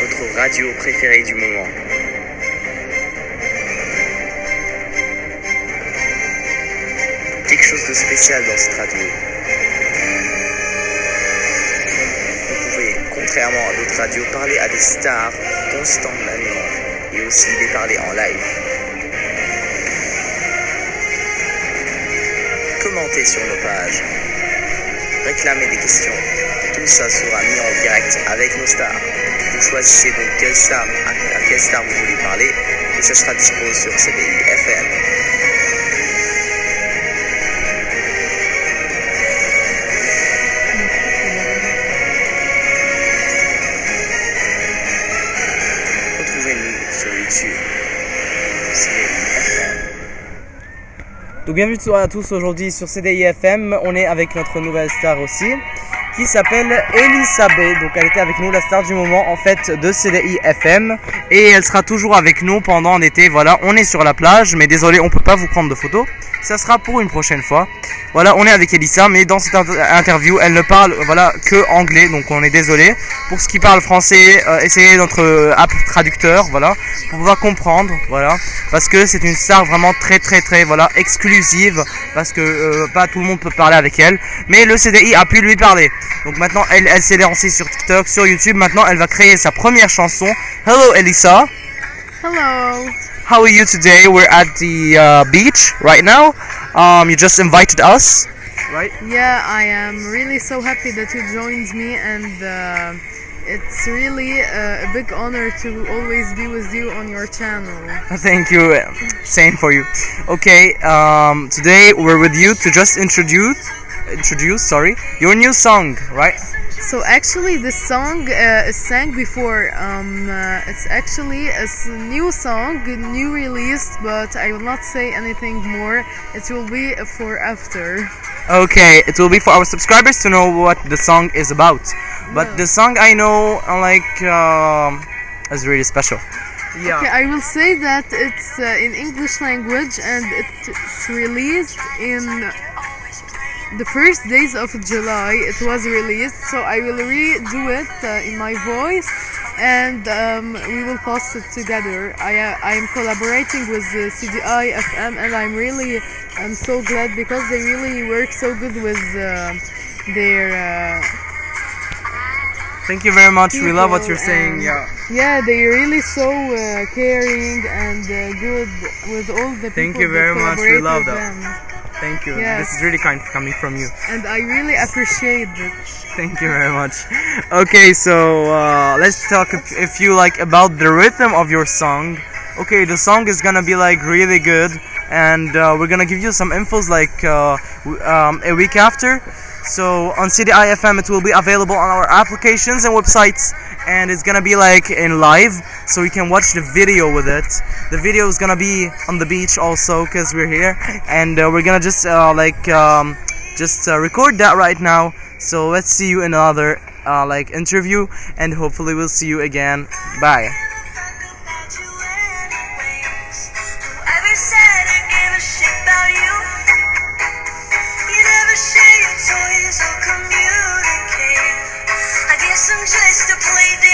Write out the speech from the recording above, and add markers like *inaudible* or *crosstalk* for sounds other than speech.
Votre radio préférée du moment. Quelque chose de spécial dans cette radio. Vous pouvez, contrairement à d'autres radios, parler à des stars constamment et aussi les parler en live. Commentez sur nos pages. Réclamez des questions. Ça sera mis en direct avec nos stars. Vous choisissez donc quelle star, à, quelle star vous voulez parler et ce sera dispo sur CDI FM. Retrouvez-nous sur YouTube. Donc bienvenue à tous aujourd'hui sur CDI FM. On est avec notre nouvelle star aussi qui s'appelle Elisabeth. Donc elle était avec nous, la star du moment en fait de CDI FM. Et elle sera toujours avec nous pendant l'été. Voilà, on est sur la plage, mais désolé, on peut pas vous prendre de photos. Ça sera pour une prochaine fois. Voilà, on est avec Elisa, mais dans cette inter- interview, elle ne parle voilà que anglais, donc on est désolé. Pour ce qui parle français, euh, essayez notre app traducteur, voilà, pour pouvoir comprendre, voilà, parce que c'est une star vraiment très très très voilà exclusive, parce que euh, pas tout le monde peut parler avec elle, mais le CDI a pu lui parler. Donc maintenant, elle, elle s'est lancée sur TikTok, sur YouTube. Maintenant, elle va créer sa première chanson. Hello, Elissa. Hello. How are you today? We're at the uh, beach right now. Um, you just invited us, right? Yeah, I am really so happy that you joined me, and uh, it's really uh, a big honor to always be with you on your channel. *laughs* Thank you. Same for you. Okay. Um, today we're with you to just introduce, introduce. Sorry, your new song, right? So actually, this song uh, is sang before. Um, uh, it's actually a new song, new released, but I will not say anything more. It will be for after. Okay, it will be for our subscribers to know what the song is about. But Yeah. the song I know, like, um, is really special. Yeah. Okay, I will say that it's uh, in English language and it's released in the first days of July. It was released, so I will redo it uh, in my voice and um, we will post it together. I uh, I am collaborating with uh, CDI FM and I'm really I'm so glad because they really work so good with uh, their. Uh, Thank you very much. We love what you're saying. Yeah. Yeah, they're really so uh, caring and uh, good with all the people Thank you very much. We love that. them. Thank you. Yes. This is really kind coming from you. And I really appreciate it. Thank you very much. Okay, so uh, let's talk if, you like about the rhythm of your song. Okay, the song is gonna be like really good, and uh, we're gonna give you some infos like uh, um, a week after. So on CDI FM, it will be available on our applications and websites, and it's gonna be like in live, so you can watch the video with it. The video is gonna be on the beach also, cause we're here, and uh, we're gonna just uh, like um, just uh, record that right now. So let's see you in another uh, like interview, and hopefully we'll see you again. Bye. managed to play